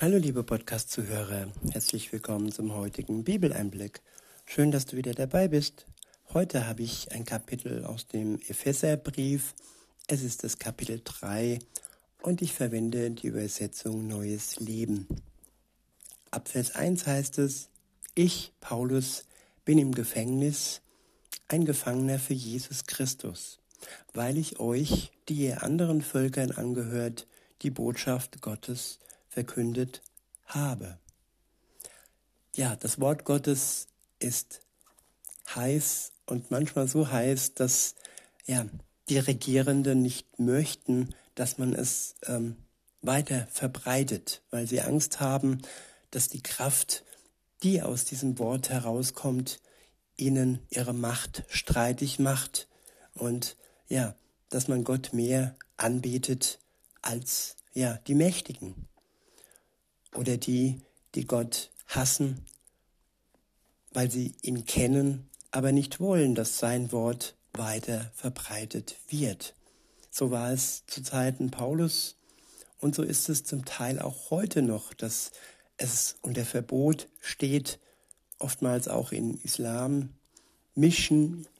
Hallo liebe Podcast-Zuhörer, herzlich willkommen zum heutigen Bibeleinblick. Schön, dass du wieder dabei bist. Heute habe ich ein Kapitel aus dem Epheserbrief. Es ist das Kapitel 3 und ich verwende die Übersetzung Neues Leben. Ab Vers 1 heißt es, ich, Paulus, bin im Gefängnis, ein Gefangener für Jesus Christus, weil ich euch, die ihr anderen Völkern angehört, die Botschaft Gottes verkündet habe. Ja, das Wort Gottes ist heiß und manchmal so heiß, dass ja, die Regierenden nicht möchten, dass man es ähm, weiter verbreitet, weil sie Angst haben, dass die Kraft, die aus diesem Wort herauskommt, ihnen ihre Macht streitig macht und ja, dass man Gott mehr anbetet als ja die Mächtigen oder die, die Gott hassen, weil sie ihn kennen, aber nicht wollen, dass sein Wort weiter verbreitet wird. So war es zu Zeiten Paulus und so ist es zum Teil auch heute noch, dass es unter Verbot steht, oftmals auch in islamischen,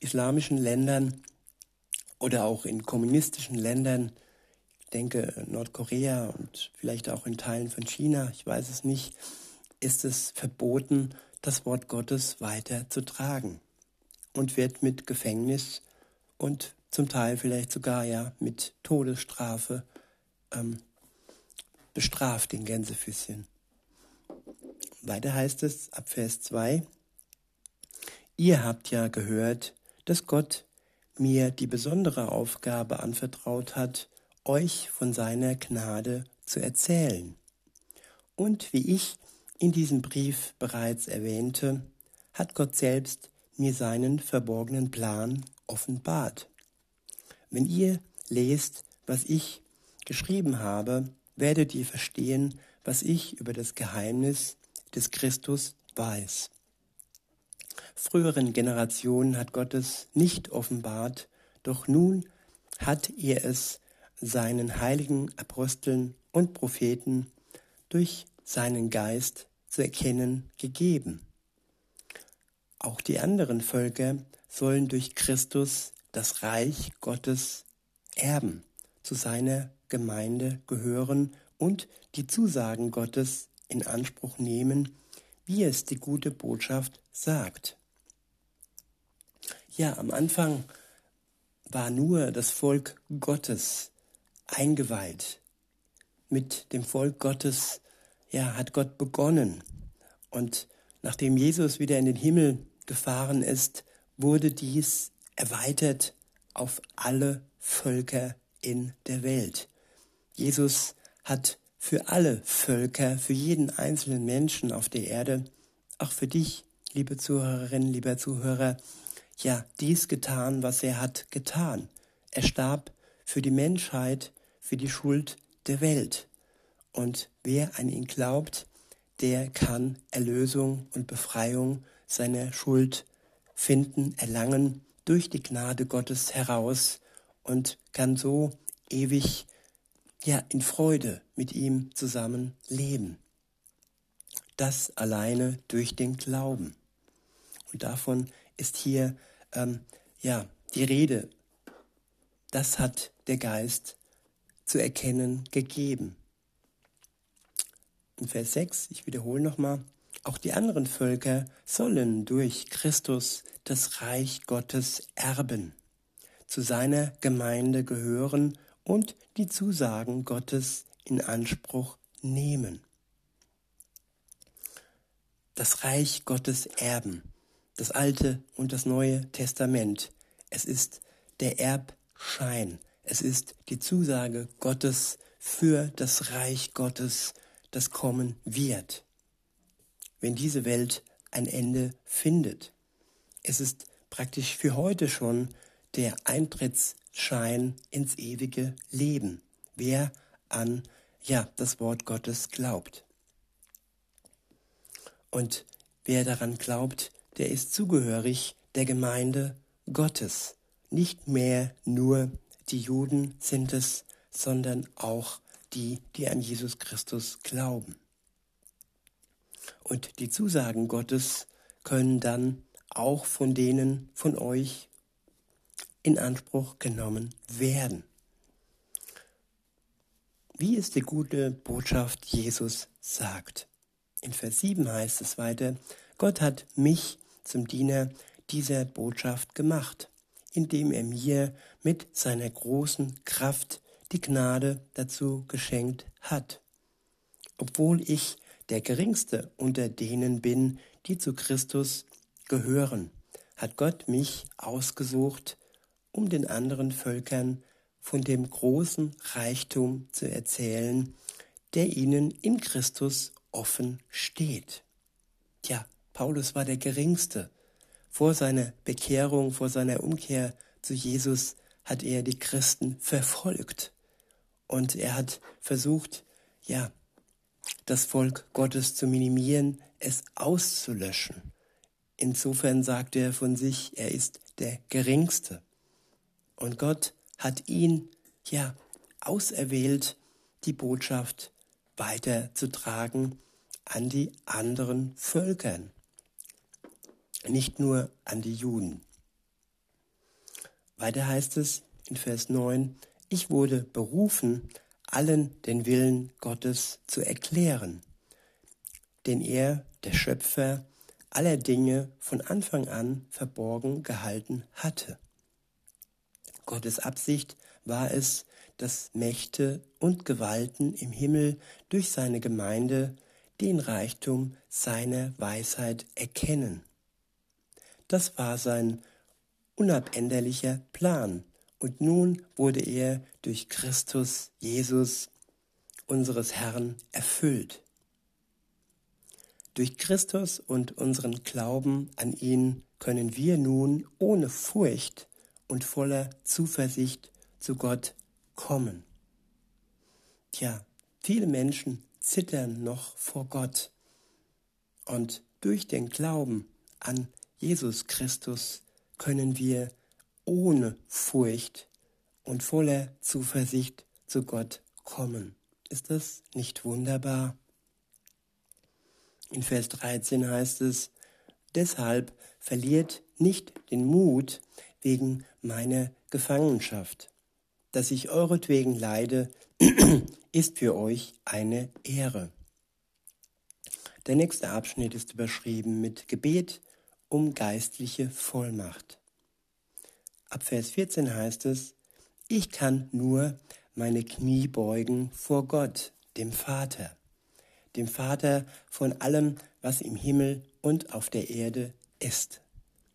islamischen Ländern oder auch in kommunistischen Ländern, denke Nordkorea und vielleicht auch in Teilen von China, ich weiß es nicht, ist es verboten, das Wort Gottes weiter zu tragen und wird mit Gefängnis und zum Teil vielleicht sogar ja mit Todesstrafe ähm, bestraft in Gänsefüßchen. Weiter heißt es ab Vers 2, Ihr habt ja gehört, dass Gott mir die besondere Aufgabe anvertraut hat, euch von seiner Gnade zu erzählen. Und wie ich in diesem Brief bereits erwähnte, hat Gott selbst mir seinen verborgenen Plan offenbart. Wenn ihr lest, was ich geschrieben habe, werdet ihr verstehen, was ich über das Geheimnis des Christus weiß. Früheren Generationen hat Gott es nicht offenbart, doch nun hat er es seinen heiligen Aposteln und Propheten durch seinen Geist zu erkennen gegeben. Auch die anderen Völker sollen durch Christus das Reich Gottes erben, zu seiner Gemeinde gehören und die Zusagen Gottes in Anspruch nehmen, wie es die gute Botschaft sagt. Ja, am Anfang war nur das Volk Gottes eingeweiht. Mit dem Volk Gottes, ja, hat Gott begonnen. Und nachdem Jesus wieder in den Himmel gefahren ist, wurde dies erweitert auf alle Völker in der Welt. Jesus hat für alle Völker, für jeden einzelnen Menschen auf der Erde, auch für dich, liebe Zuhörerinnen, lieber Zuhörer, ja, dies getan, was er hat getan. Er starb für die Menschheit, für die Schuld der Welt. Und wer an ihn glaubt, der kann Erlösung und Befreiung seiner Schuld finden, erlangen durch die Gnade Gottes heraus und kann so ewig ja in Freude mit ihm zusammen leben. Das alleine durch den Glauben. Und davon ist hier ähm, ja die Rede. Das hat der Geist zu erkennen gegeben. In Vers 6, ich wiederhole nochmal, auch die anderen Völker sollen durch Christus das Reich Gottes erben, zu seiner Gemeinde gehören und die Zusagen Gottes in Anspruch nehmen. Das Reich Gottes erben, das Alte und das Neue Testament. Es ist der Erbschein, es ist die Zusage Gottes für das Reich Gottes, das kommen wird, wenn diese Welt ein Ende findet. Es ist praktisch für heute schon der Eintrittsschein ins ewige Leben, wer an ja, das Wort Gottes glaubt. Und wer daran glaubt, der ist zugehörig der Gemeinde Gottes, nicht mehr nur die Juden sind es, sondern auch die, die an Jesus Christus glauben. Und die Zusagen Gottes können dann auch von denen von euch in Anspruch genommen werden. Wie es die gute Botschaft Jesus sagt. In Vers 7 heißt es weiter, Gott hat mich zum Diener dieser Botschaft gemacht, indem er mir mit seiner großen Kraft die Gnade dazu geschenkt hat. Obwohl ich der geringste unter denen bin, die zu Christus gehören, hat Gott mich ausgesucht, um den anderen Völkern von dem großen Reichtum zu erzählen, der ihnen in Christus offen steht. Tja, Paulus war der geringste. Vor seiner Bekehrung, vor seiner Umkehr zu Jesus hat er die Christen verfolgt. Und er hat versucht, ja, das Volk Gottes zu minimieren, es auszulöschen. Insofern sagt er von sich, er ist der Geringste. Und Gott hat ihn, ja, auserwählt, die Botschaft weiterzutragen an die anderen Völkern, nicht nur an die Juden. Weiter heißt es in Vers 9, ich wurde berufen, allen den Willen Gottes zu erklären, den er, der Schöpfer aller Dinge, von Anfang an verborgen gehalten hatte. Gottes Absicht war es, dass Mächte und Gewalten im Himmel durch seine Gemeinde den Reichtum seiner Weisheit erkennen. Das war sein unabänderlicher Plan, und nun wurde er durch Christus Jesus, unseres Herrn, erfüllt. Durch Christus und unseren Glauben an ihn können wir nun ohne Furcht und voller Zuversicht zu Gott kommen. Tja, viele Menschen zittern noch vor Gott und durch den Glauben an Jesus Christus können wir ohne Furcht und voller Zuversicht zu Gott kommen. Ist das nicht wunderbar? In Vers 13 heißt es, deshalb verliert nicht den Mut wegen meiner Gefangenschaft. Dass ich euretwegen leide, ist für euch eine Ehre. Der nächste Abschnitt ist überschrieben mit Gebet um geistliche Vollmacht. Ab Vers 14 heißt es, ich kann nur meine Knie beugen vor Gott, dem Vater, dem Vater von allem, was im Himmel und auf der Erde ist.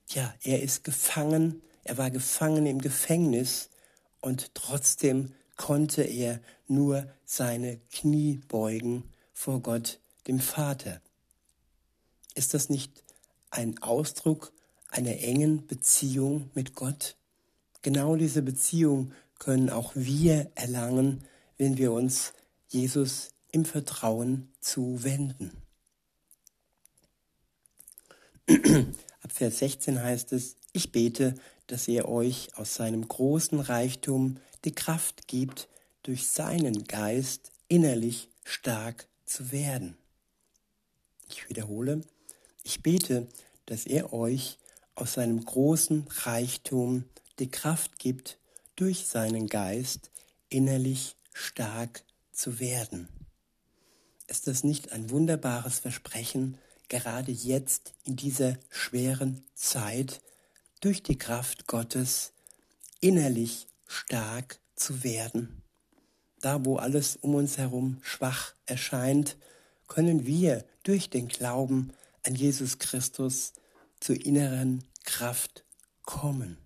Ja, er ist gefangen, er war gefangen im Gefängnis und trotzdem konnte er nur seine Knie beugen vor Gott, dem Vater. Ist das nicht ein Ausdruck einer engen Beziehung mit Gott? Genau diese Beziehung können auch wir erlangen, wenn wir uns Jesus im Vertrauen zuwenden. Ab Vers 16 heißt es, ich bete, dass er euch aus seinem großen Reichtum die Kraft gibt, durch seinen Geist innerlich stark zu werden. Ich wiederhole, ich bete, dass er euch aus seinem großen Reichtum die Kraft gibt, durch seinen Geist innerlich stark zu werden. Ist das nicht ein wunderbares Versprechen, gerade jetzt in dieser schweren Zeit durch die Kraft Gottes innerlich stark zu werden? Da, wo alles um uns herum schwach erscheint, können wir durch den Glauben an Jesus Christus zur inneren Kraft kommen.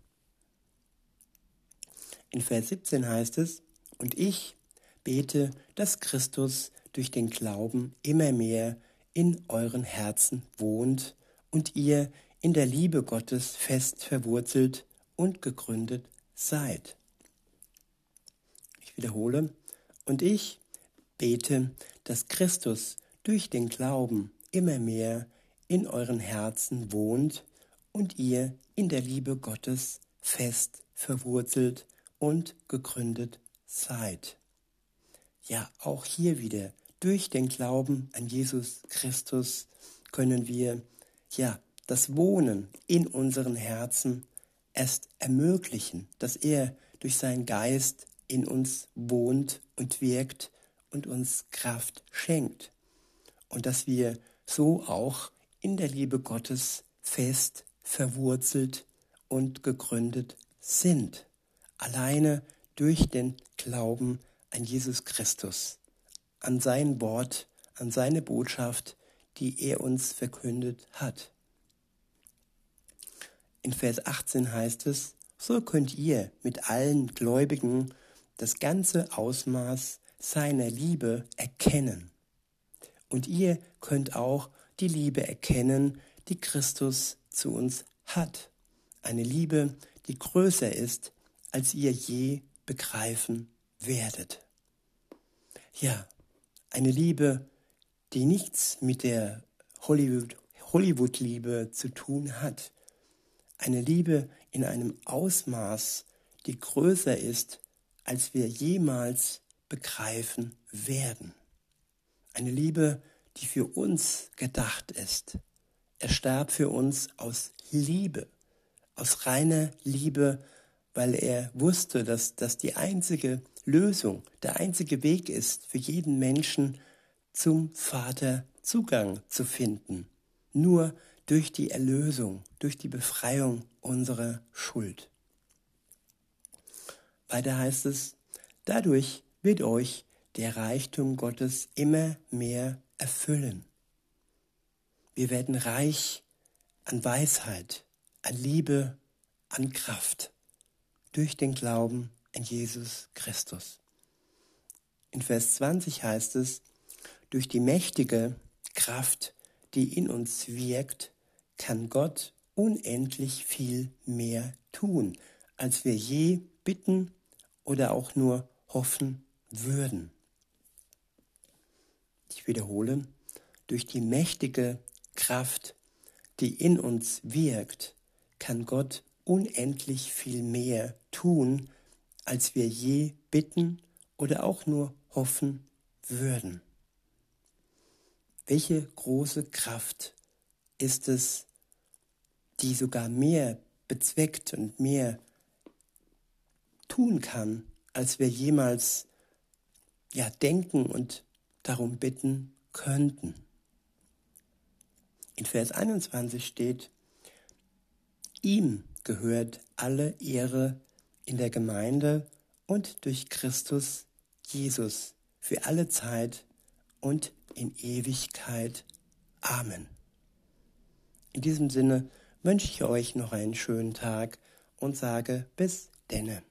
In Vers 17 heißt es, und ich bete, dass Christus durch den Glauben immer mehr in euren Herzen wohnt und ihr in der Liebe Gottes fest verwurzelt und gegründet seid. Ich wiederhole, und ich bete, dass Christus durch den Glauben immer mehr in euren Herzen wohnt und ihr in der Liebe Gottes fest verwurzelt und gegründet seid. Ja, auch hier wieder durch den Glauben an Jesus Christus können wir ja das Wohnen in unseren Herzen erst ermöglichen, dass er durch seinen Geist in uns wohnt und wirkt und uns Kraft schenkt und dass wir so auch in der Liebe Gottes fest verwurzelt und gegründet sind, alleine durch den Glauben an Jesus Christus, an sein Wort, an seine Botschaft, die er uns verkündet hat. In Vers 18 heißt es, so könnt ihr mit allen Gläubigen das ganze Ausmaß seiner Liebe erkennen. Und ihr könnt auch die Liebe erkennen, die Christus zu uns hat. Eine Liebe, die größer ist, als ihr je begreifen werdet. Ja, eine Liebe, die nichts mit der Hollywood, Hollywood-Liebe zu tun hat. Eine Liebe in einem Ausmaß, die größer ist, als wir jemals begreifen werden. Eine Liebe, die für uns gedacht ist. Er starb für uns aus Liebe, aus reiner Liebe, weil er wusste, dass das die einzige Lösung, der einzige Weg ist, für jeden Menschen zum Vater Zugang zu finden. Nur durch die Erlösung, durch die Befreiung unserer Schuld. Weiter heißt es, dadurch wird euch der Reichtum Gottes immer mehr erfüllen. Wir werden reich an Weisheit, an Liebe, an Kraft durch den Glauben an Jesus Christus. In Vers 20 heißt es, durch die mächtige Kraft, die in uns wirkt, kann Gott unendlich viel mehr tun, als wir je bitten oder auch nur hoffen würden. Wiederhole, durch die mächtige Kraft, die in uns wirkt, kann Gott unendlich viel mehr tun, als wir je bitten oder auch nur hoffen würden. Welche große Kraft ist es, die sogar mehr bezweckt und mehr tun kann, als wir jemals ja denken und darum bitten könnten. In Vers 21 steht, ihm gehört alle Ehre in der Gemeinde und durch Christus Jesus für alle Zeit und in Ewigkeit. Amen. In diesem Sinne wünsche ich euch noch einen schönen Tag und sage bis denne.